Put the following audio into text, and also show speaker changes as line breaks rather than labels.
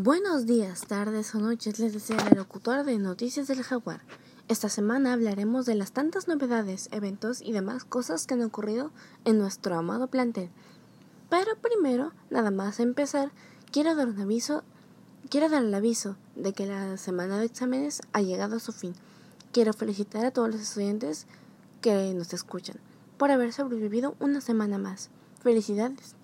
Buenos días, tardes o noches, les desea el locutor de Noticias del Jaguar. Esta semana hablaremos de las tantas novedades, eventos y demás cosas que han ocurrido en nuestro amado plantel. Pero primero, nada más empezar, quiero dar un aviso, quiero dar el aviso de que la semana de exámenes ha llegado a su fin. Quiero felicitar a todos los estudiantes que nos escuchan por haber sobrevivido una semana más. Felicidades.